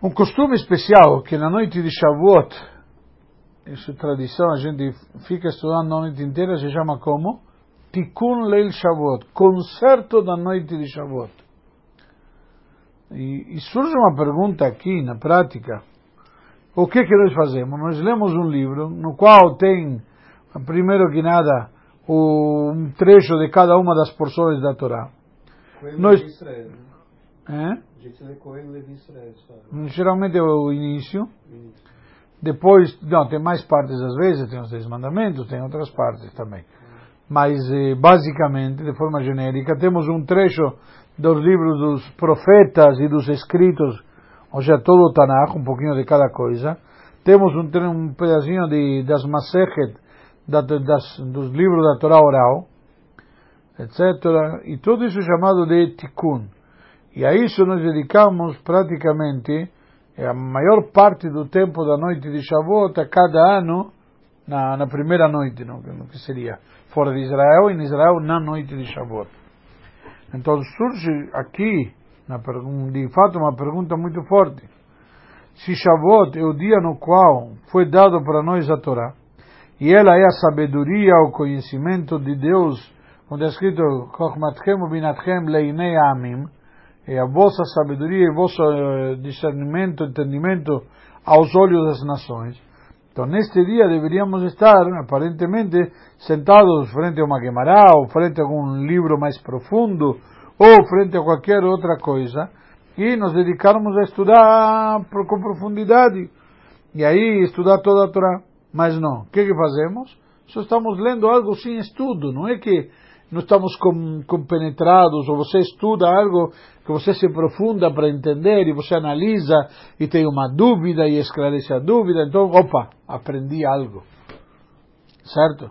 Um costume especial que na noite de Shavuot, isso é tradição, a gente fica estudando a noite inteira, se chama como? Tikkun Leil Shavuot, concerto da noite de Shavuot. E, e, surge uma pergunta aqui na prática: o que que nós fazemos? Nós lemos um livro no qual tem, primeiro que nada, um trecho de cada uma das porções da Torá. Nós, é? Geralmente é o início. Depois, não, tem mais partes às vezes, tem os Dez Mandamentos, tem outras partes também. Mas, eh, basicamente, de forma genérica, temos um trecho dos livros dos profetas e dos escritos, ou seja, todo o Tanakh, um pouquinho de cada coisa. Temos um, um pedacinho de, das Masechet, da, das, dos livros da Torá oral, etc. E tudo isso é chamado de Tikkun. E a isso nos dedicamos praticamente a maior parte do tempo da noite de Shavuot a cada ano, na, na primeira noite, no, no que seria fora de Israel, em Israel na noite de Shavuot. Então surge aqui, na, de fato, uma pergunta muito forte. Se Shavuot é o dia no qual foi dado para nós a Torá, e ela é a sabedoria, o conhecimento de Deus, onde é escrito, Chochmatchem binatchem leinei amim, é a vossa sabedoria e vosso eh, discernimento, entendimento aos olhos das nações. Então, neste dia deveríamos estar, aparentemente, sentados frente a uma Gemara, ou frente a algum livro mais profundo, ou frente a qualquer outra coisa, e nos dedicarmos a estudar com profundidade, e aí estudar toda a Torá. Mas não, o que, que fazemos? Só estamos lendo algo sem estudo, não é que não estamos compenetrados, ou você estuda algo que você se aprofunda para entender, e você analisa, e tem uma dúvida, e esclarece a dúvida, então, opa, aprendi algo. Certo?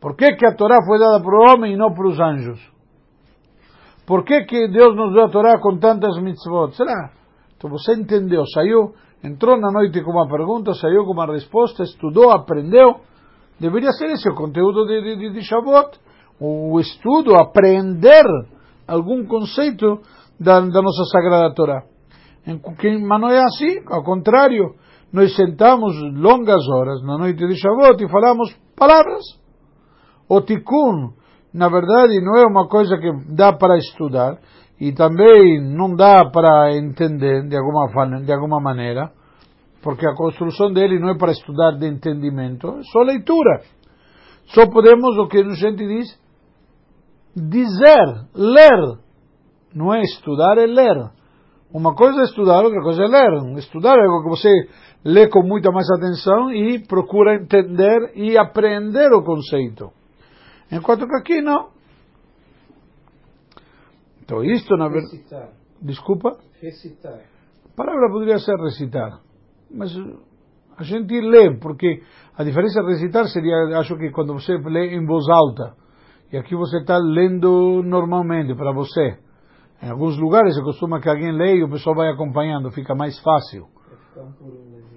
Por que, que a Torá foi dada para o homem e não para os anjos? Por que, que Deus nos deu a Torá com tantas mitzvot? Será? Então você entendeu, saiu, entrou na noite com uma pergunta, saiu com uma resposta, estudou, aprendeu. Deveria ser esse o conteúdo de, de, de Shavuot o estudo, aprender algum conceito da, da nossa Sagrada Torá. Mas não é assim, ao contrário, nós sentamos longas horas na noite de Shavuot e falamos palavras. O tikkun, na verdade, não é uma coisa que dá para estudar e também não dá para entender de alguma, de alguma maneira, porque a construção dele não é para estudar de entendimento, é só leitura. Só podemos, o que a gente diz, dizer, ler. Não é estudar, é ler. Uma coisa é estudar, outra coisa é ler. Estudar é algo que você lê com muita mais atenção e procura entender e aprender o conceito. Enquanto que aqui não. Então isto na verdade... Desculpa? Recitar. A palavra poderia ser recitar. Mas a gente lê, porque a diferença de recitar seria, acho que quando você lê em voz alta. E aqui você está lendo normalmente para você. Em alguns lugares se costuma que alguém leia e o pessoal vai acompanhando, fica mais fácil.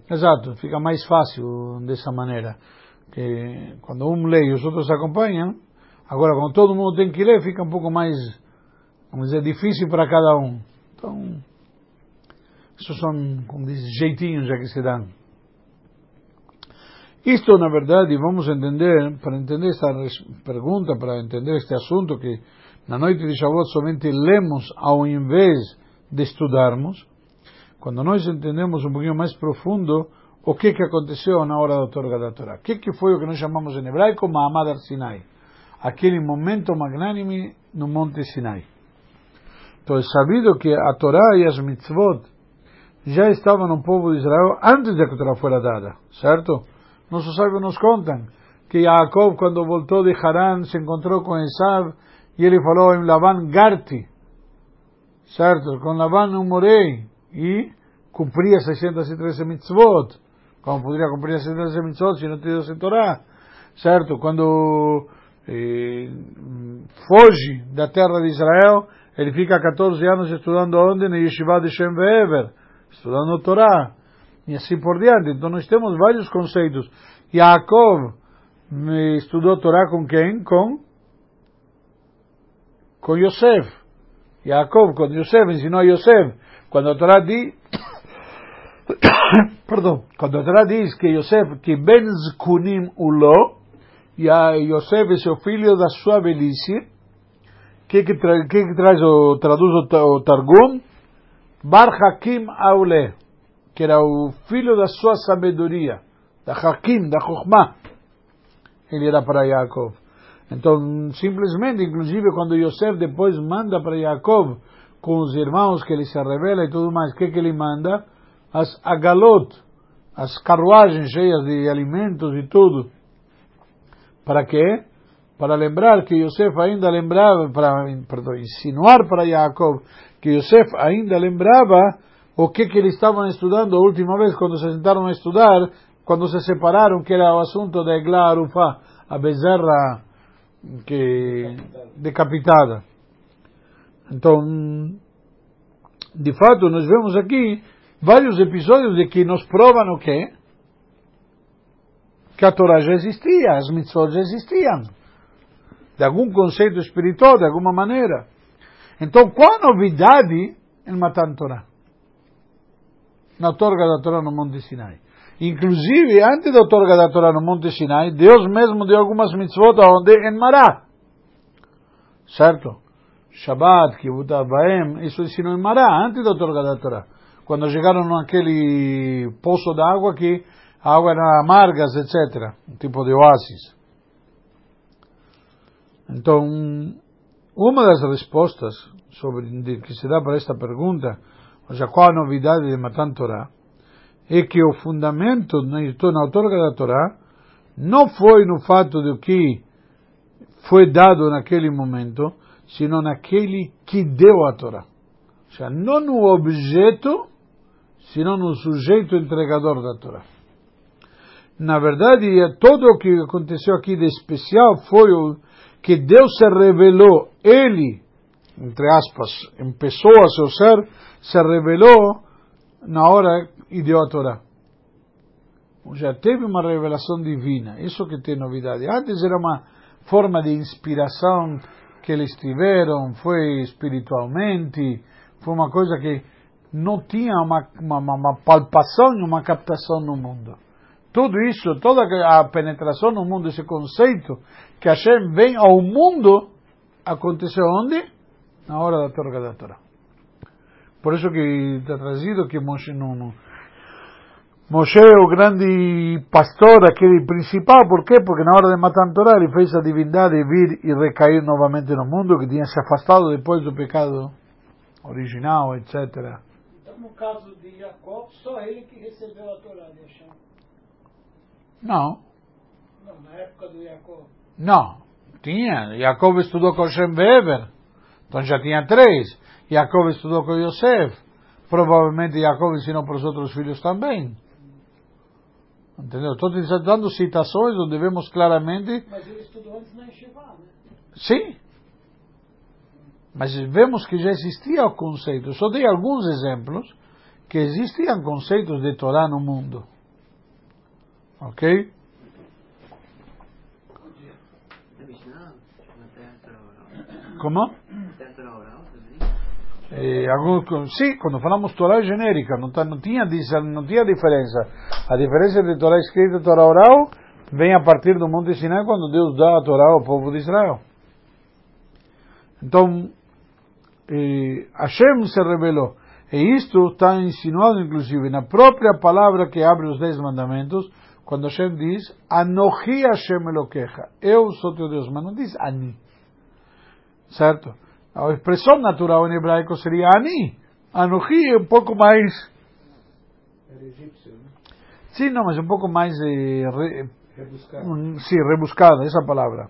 Exato, fica mais fácil dessa maneira. Que quando um lê e os outros acompanham, agora quando todo mundo tem que ler, fica um pouco mais, vamos dizer, difícil para cada um. Então, esses são, como diz, jeitinhos já que se dão. Isto, na verdade, vamos entender, para entender esta pergunta, para entender este assunto, que na noite de Shavuot somente lemos ao invés de estudarmos, quando nós entendemos um pouquinho mais profundo o que, que aconteceu na hora da otorga da Torá. O que, que foi o que nós chamamos em hebraico Mahamad Sinai? Aquele momento magnânime no Monte Sinai. Então é sabido que a Torá e as mitzvot já estavam no povo de Israel antes de que a Torá fosse dada, certo? Nossos sábios nos contam que Jacob, quando voltou de Harán, se encontrou com Esav e ele falou em Labán, Garti, certo? Com Labán não morei e cumpria 613 mitzvot. Como poderia cumprir 613 mitzvot se não tivesse Torá? Certo? Quando eh, foge da terra de Israel, ele fica 14 anos estudando onde? Na Yeshiva de Shem Ve'ever, estudando Torá e assim por diante. Então nós temos vários conceitos. Yaakov estudou Torá com quem? Com com Yosef. Yaakov com Yosef ensinou a Yosef. Quando a Torá diz perdão, quando a Torá diz que Yosef, que Ben Zkunim Ulo, e a Yosef é seu filho da sua velhice, que, que, tra que, que traz o, traduz o, o Targum? Bar Hakim Aule, que era o filho da sua sabedoria, da Hakim, da Chokhmah. Ele era para Yaakov. Então, simplesmente, inclusive, quando Yosef depois manda para Yaakov, com os irmãos que ele se revela e tudo mais, o que, que ele manda? As agalot, as carruagens cheias de alimentos e tudo. Para quê? Para lembrar que Yosef ainda lembrava, para perdão, insinuar para Yaakov que Yosef ainda lembrava o que, que eles estavam estudando a última vez quando se sentaram a estudar, quando se separaram, que era o assunto da Egla Arufá, a bezerra que, decapitada. Então, de fato, nós vemos aqui vários episódios de que nos provam o quê? Que a Torá já existia, as mitzvot já existiam. De algum conceito espiritual, de alguma maneira. Então, qual a novidade em Matan Torá? Na torga da Torá no Monte Sinai. Inclusive, antes da outorga da Torá no Monte Sinai, Deus mesmo deu algumas mitzvot onde? Em Mará. Certo? Shabbat, Kibbut Abaem, isso ensinou em Mará, antes da outorga da Torá. Quando chegaram naquele poço de água que a água era amargas, etc. Um tipo de oásis. Então, uma das respostas sobre que se dá para esta pergunta, ou seja, qual a novidade de Matan Torá, é que o fundamento na, na outorga da Torá não foi no fato de que foi dado naquele momento, sino naquele que deu a Torá. Ou seja, não no objeto, sino no sujeito entregador da Torá. Na verdade, todo o que aconteceu aqui de especial foi o que Deus se revelou, Ele, entre aspas, em pessoa, seu ser, se revelou na hora e deu a Torá. Já teve uma revelação divina, isso que tem novidade. Antes era uma forma de inspiração que eles tiveram, foi espiritualmente, foi uma coisa que não tinha uma, uma, uma palpação e uma captação no mundo. Tudo isso, toda a penetração no mundo, esse conceito que Hashem vem ao mundo, aconteceu onde? Na hora da torga da Torá. Por isso que está trazido que Moshe não, não Moshe, o grande pastor, aquele principal, por quê? Porque na hora de matar Torá ele fez a divindade vir e recair novamente no mundo, que tinha se afastado depois do pecado original, etc. Então, no caso de Jacó, só ele que recebeu a Torá de Hashem? Não. Não, na época do Jacó. Não, tinha. Jacob estudou com Shem Weber, então já tinha três. Jacob estudou com Yosef. Provavelmente Jacob ensinou para os outros filhos também. Entendeu? Estou dando citações onde vemos claramente. Mas ele estudou antes na Yeshiva, né? Sim. Mas vemos que já existia o conceito. Só dei alguns exemplos que existiam conceitos de Torá no mundo. Ok? Como? Eh, alguns, sim, quando falamos Torá genérica, não, tá, não, tinha, não tinha diferença. A diferença de Torá escrita e Torá oral vem a partir do Monte Sinai, quando Deus dá a Torá ao povo de Israel. Então, eh, Hashem se revelou. E isto está insinuado, inclusive, na própria palavra que abre os Dez Mandamentos, quando Hashem diz, Anohi Hashem Eloqueja, eu sou teu Deus, mas não diz Ani. Certo? A expressão natural em hebraico seria Ani. Anohi é um pouco mais. Era egípcio, né? Sim, não, mas um pouco mais. Eh, re, Rebuscado. um, sim, rebuscada, essa palavra.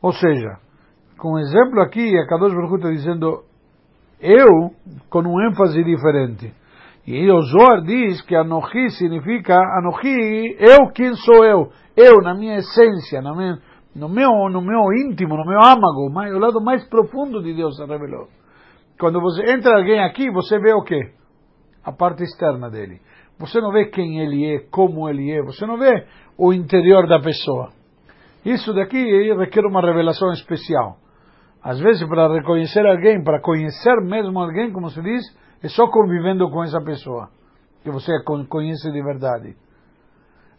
Ou seja, com exemplo aqui, a Kadosh Baruch está dizendo eu, com um ênfase diferente. E o Zohar diz que Anohi significa Anohi, eu quem sou eu? Eu, na minha essência, na minha, no, meu, no meu íntimo, no meu âmago, o lado mais profundo de Deus se revelou. Quando você entra alguém aqui, você vê o quê? A parte externa dele. Você não vê quem ele é, como ele é, você não vê o interior da pessoa. Isso daqui requer uma revelação especial. Às vezes, para reconhecer alguém, para conhecer mesmo alguém, como se diz, é só convivendo com essa pessoa. que você conhece de verdade.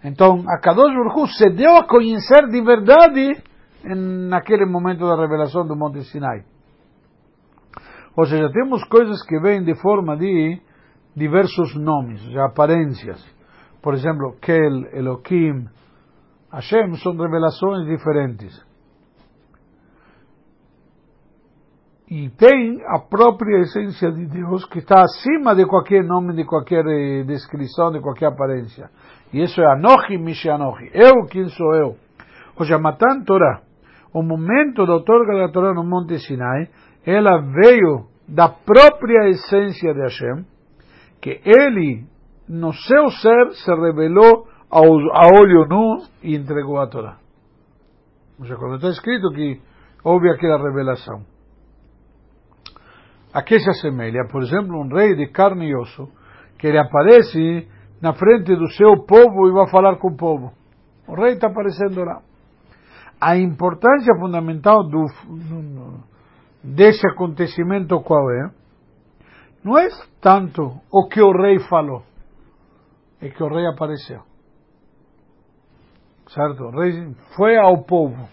Então, a Kadosh Baruch se deu a conhecer de verdade naquele momento da revelação do Monte Sinai. Ou seja, temos coisas que vêm de forma de diversos nomes, de aparências. Por exemplo, Kel, Elohim, Hashem são revelações diferentes. E tem a própria essência de Deus que está acima de qualquer nome, de qualquer eh, descrição, de qualquer aparência. E isso é Anochi Mishanochi. Eu, quem sou eu? Ou seja, Matan Torah. O momento da outorga da Torá no Monte Sinai, ela veio da própria essência de Hashem, que ele, no seu ser, se revelou ao, a olho nu e entregou a Torá. Ou seja, quando está escrito que houve aquela revelação. A que se assemelha? Por exemplo, um rei de carne e osso, que ele aparece na frente do seu povo e vai falar com o povo. O rei está aparecendo lá. A importância fundamental do, desse acontecimento qual é? Não é tanto o que o rei falou, é que o rei apareceu. Certo? O rei foi ao povo.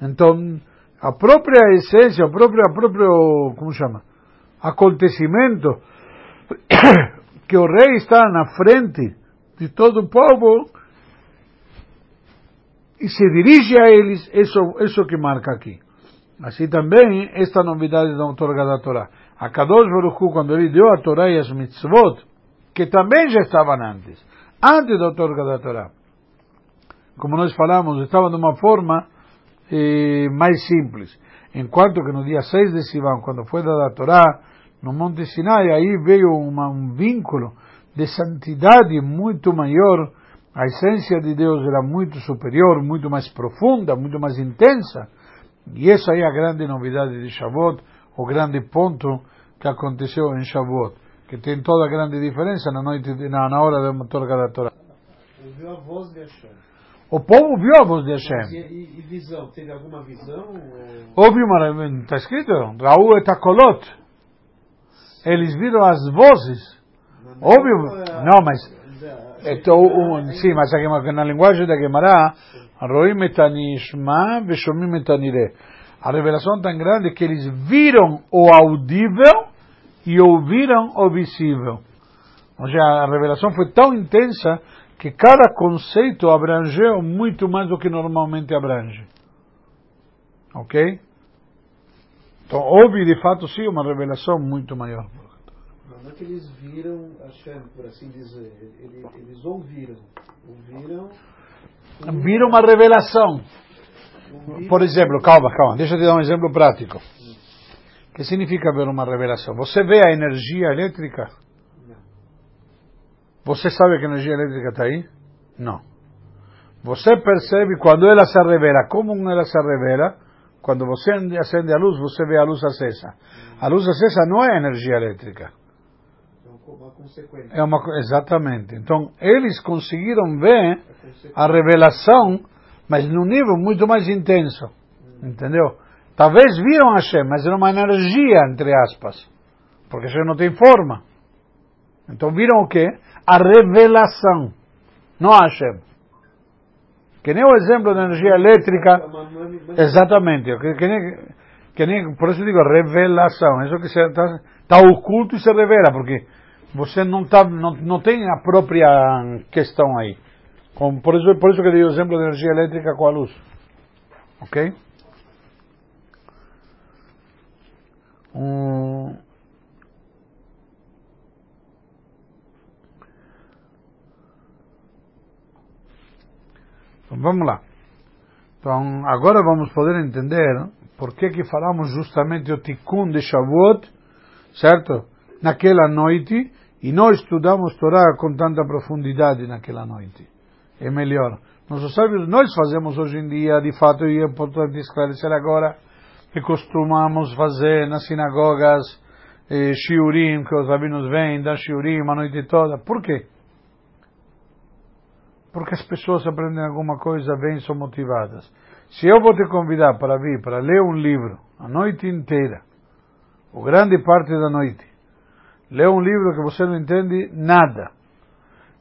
Então, a própria essência, o próprio, a próprio como chama? Acontecimento que o rei está na frente de todo o povo e se dirige a eles, isso, isso que marca aqui. Assim também, esta novidade da outorga da Torá. A Kadosh Baruch Hu, quando ele deu a Torá e as mitzvot, que também já estavam antes, antes da outorga da Torá. Como nós falamos, estavam de uma forma mais simples. Enquanto que no dia 6 de Sivan, quando foi dada a Torá, no Monte Sinai, aí veio uma, um vínculo de santidade muito maior, a essência de Deus era muito superior, muito mais profunda, muito mais intensa. E essa é a grande novidade de Shavuot, o grande ponto que aconteceu em Shavuot, que tem toda a grande diferença na noite, na, hora da torga da Torá. Ouviu a voz de Hashem. O povo viu a voz de Hashem. E, e visão? Teve alguma visão? Houve uma, está escrito, Raul et Akolot. Eles viram as vozes. Houve, não, mas então, um, sim, mas aqui, na linguagem da Gemara, Roim etanishma veshomim etanire. A revelação tão grande que eles viram o audível e ouviram o visível. Ou seja, a revelação foi tão intensa que cada conceito abrangeu muito mais do que normalmente abrange. Ok? Então houve de fato sim uma revelação muito maior. Não é que eles viram Hashem, por assim dizer, eles, eles ouviram. Ouviram. Viram uma revelação. Por exemplo, calma, calma, deixa eu te dar um exemplo prático. O que significa ver uma revelação? Você vê a energia elétrica? Você sabe que a energia elétrica está aí? Não. Você percebe quando ela se revela. Como ela se revela? Quando você acende a luz, você vê a luz acesa. A luz acesa não é energia elétrica. Uma consequência. É uma, exatamente. Então, eles conseguiram ver a revelação, mas num nível muito mais intenso. Entendeu? Talvez viram Hashem, mas era uma energia, entre aspas. Porque Hashem não tem forma. Então viram o quê? A revelação, não a Hashem. Que nem o exemplo da energia elétrica. Exatamente. Que, que, nem, que nem, por isso digo revelação. Isso que está tá oculto e se revela, porque você não, tá, não, não tem a própria questão aí. Como, por, isso, por isso que eu dei o exemplo da energia elétrica com a luz. Ok? Um, Então vamos lá. Então agora vamos poder entender por que que falamos justamente o Tikkun de Shavuot, certo? Naquela noite, e nós estudamos Torá com tanta profundidade naquela noite. É melhor. Nossos sábios, nós fazemos hoje em dia, de fato, e é importante esclarecer agora, que costumamos fazer nas sinagogas, eh, shiurim, que os rabinos vêm, dão shiurim a noite toda. Por quê? Porque as pessoas aprendem alguma coisa, bem, são motivadas. Se eu vou te convidar para vir, para ler um livro, a noite inteira, ou grande parte da noite, lê um livro que você não entende nada,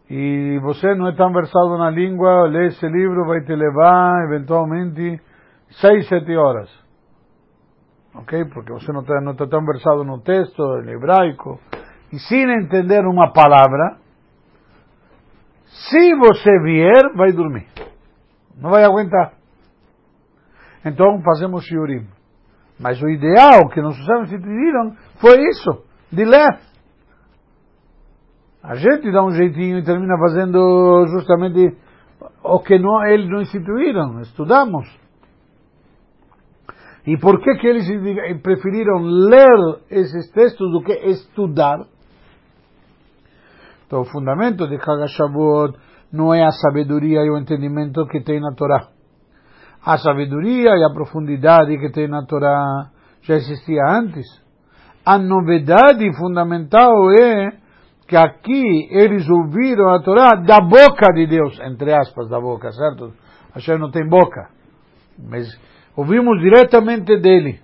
e você não é tão versado na língua, lê esse livro, vai te levar, eventualmente, seis, sete horas. Ok? Porque você não está, não está tão versado no texto, em hebraico. E sem entender uma palavra, se você vier, vai dormir. Não vai aguentar. Então fazemos shiurim. Mas o ideal que nossos sábios instituíram foi isso, de ler. A gente dá um jeitinho e termina fazendo justamente o que não, eles não instituíram, estudamos. E por que, que eles preferiram ler esses textos do que estudar? Então, o fundamento de Hagashavot não é a sabedoria e o entendimento que tem na Torá. A sabedoria e a profundidade que tem na Torá já existia antes. A novidade fundamental é que aqui eles ouviram a Torá da boca de Deus, entre aspas, da boca, certo? Hashem não tem boca, mas ouvimos diretamente dele.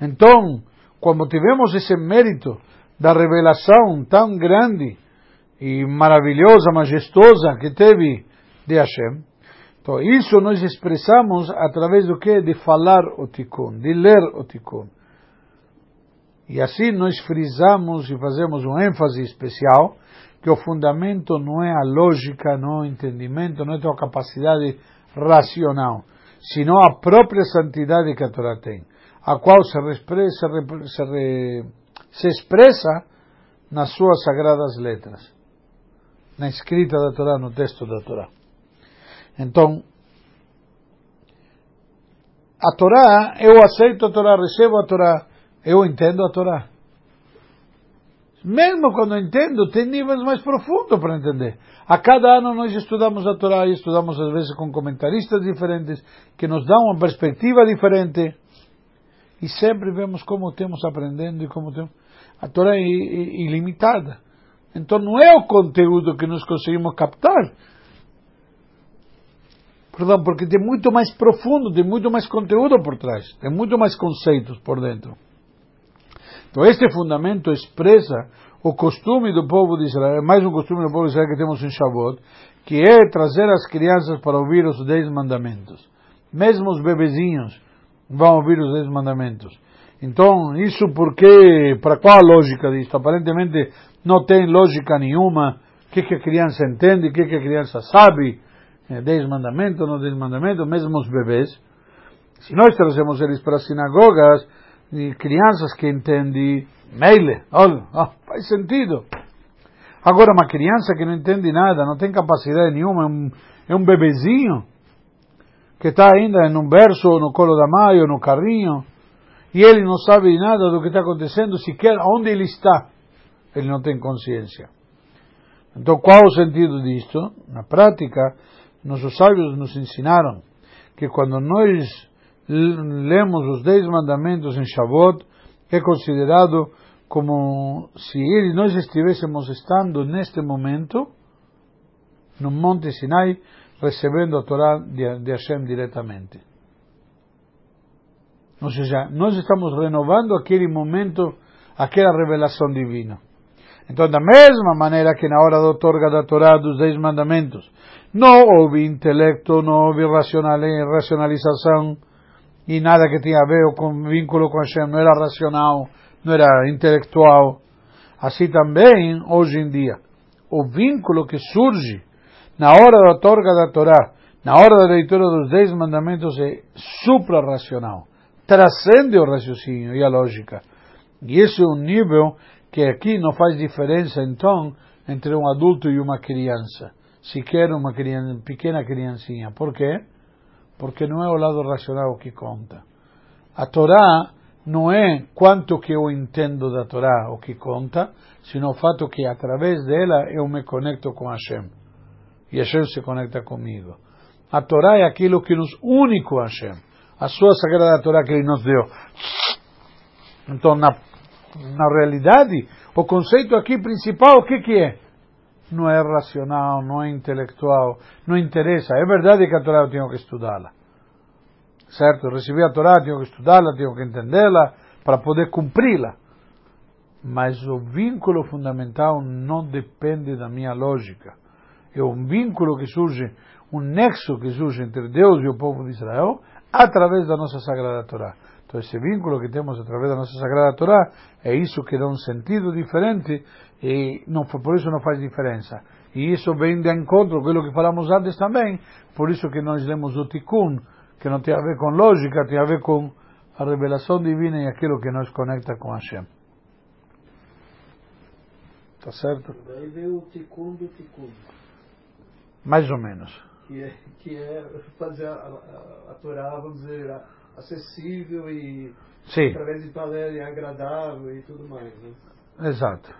Então, como tivemos esse mérito da revelação tão grande e maravilhosa, majestosa que teve de Hashem, então isso nós expressamos através do que? De falar o Tikkun, de ler o Tikkun. E assim nós frisamos e fazemos um ênfase especial que o fundamento não é a lógica, não é o entendimento, não é a tua capacidade racional, sino a própria santidade que a Torá tem, a qual se, expressa, se, se expressa nas suas sagradas letras, na escrita da Torá, no texto da Torá. Então, a Torá, eu aceito a Torá, recebo a Torá, eu entendo a Torá. Mesmo quando entendo, tem níveis mais profundos para entender. A cada ano nós estudamos a Torá e estudamos às vezes com comentaristas diferentes que nos dão uma perspectiva diferente. E sempre vemos como temos aprendendo e como temos. A Torá é ilimitada. Então não é o conteúdo que nós conseguimos captar. Perdão, porque tem muito mais profundo, tem muito mais conteúdo por trás, tem muito mais conceitos por dentro. Então, este fundamento expressa o costume do povo de Israel, mais um costume do povo de Israel que temos em Shavuot, que é trazer as crianças para ouvir os dez mandamentos. Mesmo os bebezinhos vão ouvir os dez mandamentos. Então, isso porque, para qual a lógica disso? Aparentemente não tem lógica nenhuma. O que, que a criança entende, o que, que a criança sabe. É, dez mandamentos, não dez mandamentos, mesmo os bebês. Se nós trazemos eles para as sinagogas, de crianças que entendem meile, olha, oh, faz sentido. Agora, uma criança que não entende nada, não tem capacidade nenhuma, é um, é um bebezinho, que está ainda em um berço, no colo da mãe, ou no carrinho, e ele não sabe nada do que está acontecendo, sequer onde ele está, ele não tem consciência. Então, qual o sentido disto? Na prática, nossos sábios nos ensinaram que quando nós lemos os dez mandamentos em Shavuot, é considerado como se ele, nós estivéssemos estando neste momento no Monte Sinai, recebendo a Torá de, de Hashem diretamente. Ou seja, nós estamos renovando aquele momento, aquela revelação divina. Então, da mesma maneira que na hora da otorga da Torá dos Dez Mandamentos, não houve intelecto, não houve racionalização, e nada que tinha a ver com vínculo com Hashem, não era racional, não era intelectual. Assim também, hoje em dia, o vínculo que surge na hora da torga da Torá, na hora da leitura dos Dez Mandamentos é suprarracional, transcende o raciocínio e a lógica. E esse é um nível que aqui não faz diferença, então, entre um adulto e uma criança, sequer uma criança, pequena criancinha. Por quê? porque não é o lado racional que conta. A Torá não é quanto que eu entendo da Torá o que conta, sino o fato que através dela eu me conecto com Hashem. E Hashem se conecta comigo. A Torá é aquilo que nos une com Hashem. A sua sagrada Torá que ele nos deu. Então, na, na realidade, o conceito aqui principal, o que, que é? não é racional, não é intelectual, não interessa. É verdade que a Torá eu tenho que estudá-la. Certo? Recebi a Torá, tenho que estudá-la, tenho que entendê-la para poder cumpri-la. Mas o vínculo fundamental não depende da minha lógica. É um vínculo que surge, um nexo que surge entre Deus e o povo de Israel através da nossa Sagrada Torá. Então, esse vínculo que temos através da nossa Sagrada Torá é isso que dá um sentido diferente e não, por isso não faz diferença. E isso vem de encontro com aquilo que falamos antes também. Por isso que nós lemos o Tikkun, que não tem a ver com lógica, tem a ver com a revelação divina e aquilo que nos conecta com Hashem. Tá certo? Daí veio o Tikkun do Tikkun. Mais ou menos. Que é, que é fazer a, a, a Torá, vamos dizer, acessível e Sim. através de palavras agradável e tudo mais. Né? Exato.